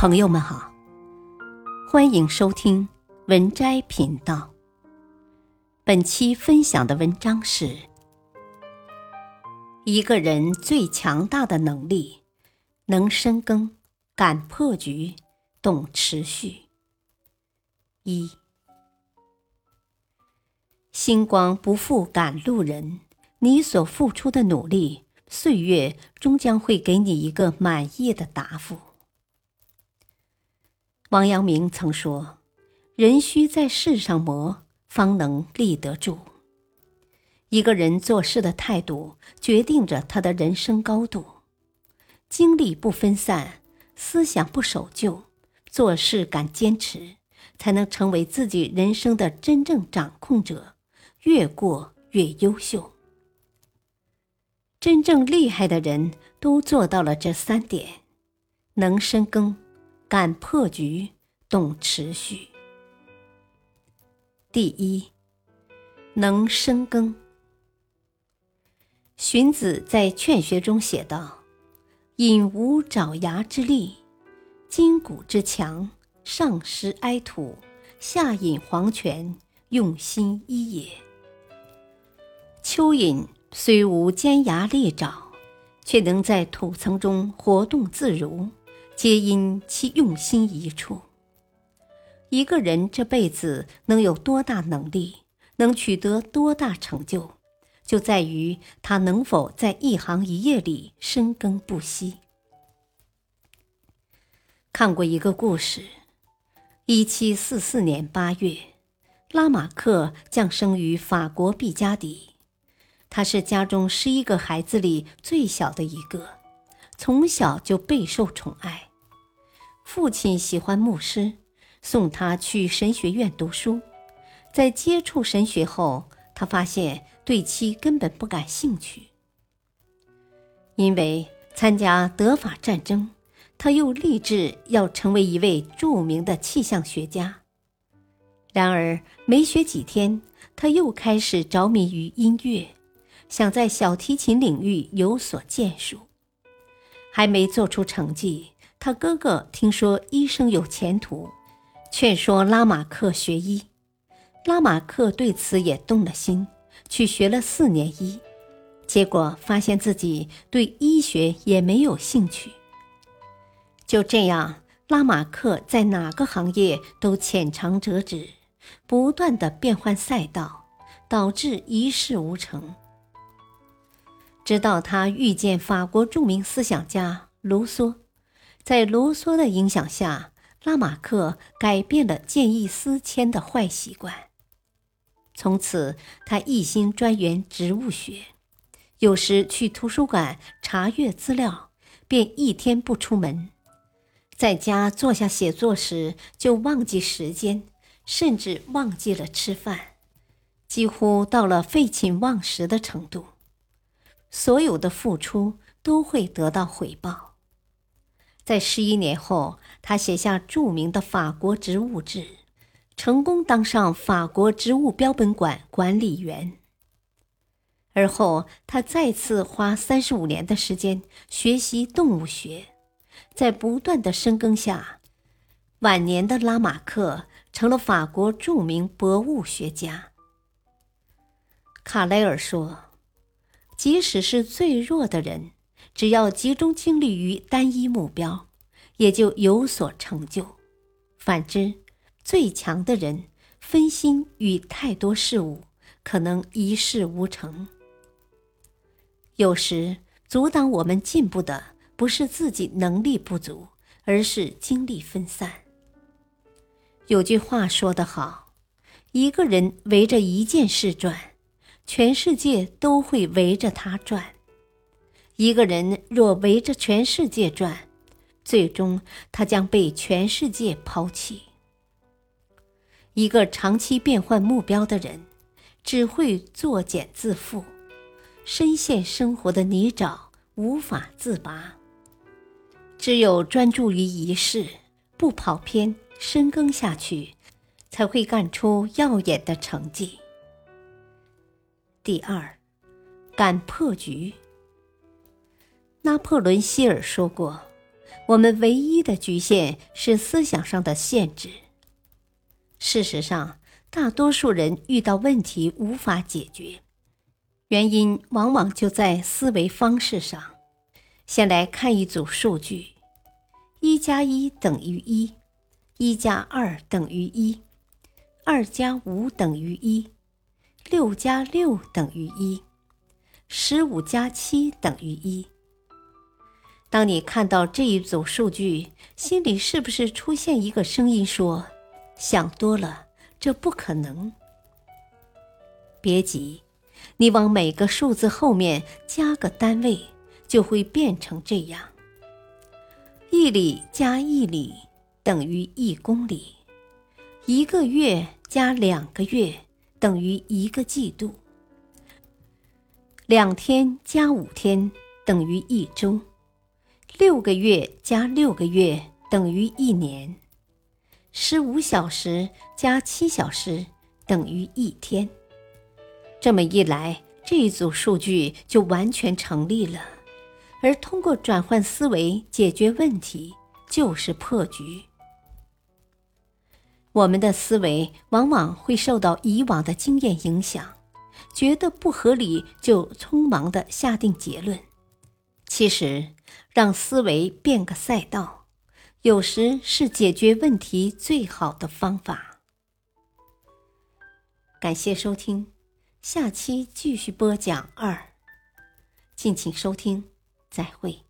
朋友们好，欢迎收听文摘频道。本期分享的文章是：一个人最强大的能力，能深耕，敢破局，懂持续。一，星光不负赶路人，你所付出的努力，岁月终将会给你一个满意的答复。王阳明曾说：“人须在世上磨，方能立得住。”一个人做事的态度，决定着他的人生高度。精力不分散，思想不守旧，做事敢坚持，才能成为自己人生的真正掌控者，越过越优秀。真正厉害的人都做到了这三点：能深耕。敢破局，懂持续。第一，能深耕。荀子在《劝学》中写道：“引无爪牙之力，筋骨之强，上食埃土，下引黄泉，用心一也。”蚯蚓虽无尖牙利爪，却能在土层中活动自如。皆因其用心一处。一个人这辈子能有多大能力，能取得多大成就，就在于他能否在一行一业里深耕不息。看过一个故事：一七四四年八月，拉马克降生于法国毕加迪，他是家中十一个孩子里最小的一个，从小就备受宠爱。父亲喜欢牧师，送他去神学院读书。在接触神学后，他发现对其根本不感兴趣。因为参加德法战争，他又立志要成为一位著名的气象学家。然而没学几天，他又开始着迷于音乐，想在小提琴领域有所建树。还没做出成绩。他哥哥听说医生有前途，劝说拉马克学医。拉马克对此也动了心，去学了四年医，结果发现自己对医学也没有兴趣。就这样，拉马克在哪个行业都浅尝辄止，不断的变换赛道，导致一事无成。直到他遇见法国著名思想家卢梭。在卢梭的影响下，拉马克改变了见异思迁的坏习惯。从此，他一心钻研植物学，有时去图书馆查阅资料，便一天不出门。在家坐下写作时，就忘记时间，甚至忘记了吃饭，几乎到了废寝忘食的程度。所有的付出都会得到回报。在十一年后，他写下著名的《法国植物志》，成功当上法国植物标本馆管理员。而后，他再次花三十五年的时间学习动物学，在不断的深耕下，晚年的拉马克成了法国著名博物学家。卡莱尔说：“即使是最弱的人。”只要集中精力于单一目标，也就有所成就。反之，最强的人分心于太多事物，可能一事无成。有时阻挡我们进步的，不是自己能力不足，而是精力分散。有句话说得好：“一个人围着一件事转，全世界都会围着他转。”一个人若围着全世界转，最终他将被全世界抛弃。一个长期变换目标的人，只会作茧自缚，深陷生活的泥沼，无法自拔。只有专注于一事，不跑偏，深耕下去，才会干出耀眼的成绩。第二，敢破局。拿破仑·希尔说过：“我们唯一的局限是思想上的限制。事实上，大多数人遇到问题无法解决，原因往往就在思维方式上。先来看一组数据：一加一等于一，一加二等于一，二加五等于一，六加六等于一，十五加七等于一。当你看到这一组数据，心里是不是出现一个声音说：“想多了。”这不可能。别急，你往每个数字后面加个单位，就会变成这样：一里加一里等于一公里，一个月加两个月等于一个季度，两天加五天等于一周，六个月加六个月等于一年。十五小时加七小时等于一天。这么一来，这一组数据就完全成立了。而通过转换思维解决问题，就是破局。我们的思维往往会受到以往的经验影响，觉得不合理就匆忙的下定结论。其实，让思维变个赛道。有时是解决问题最好的方法。感谢收听，下期继续播讲二。敬请收听，再会。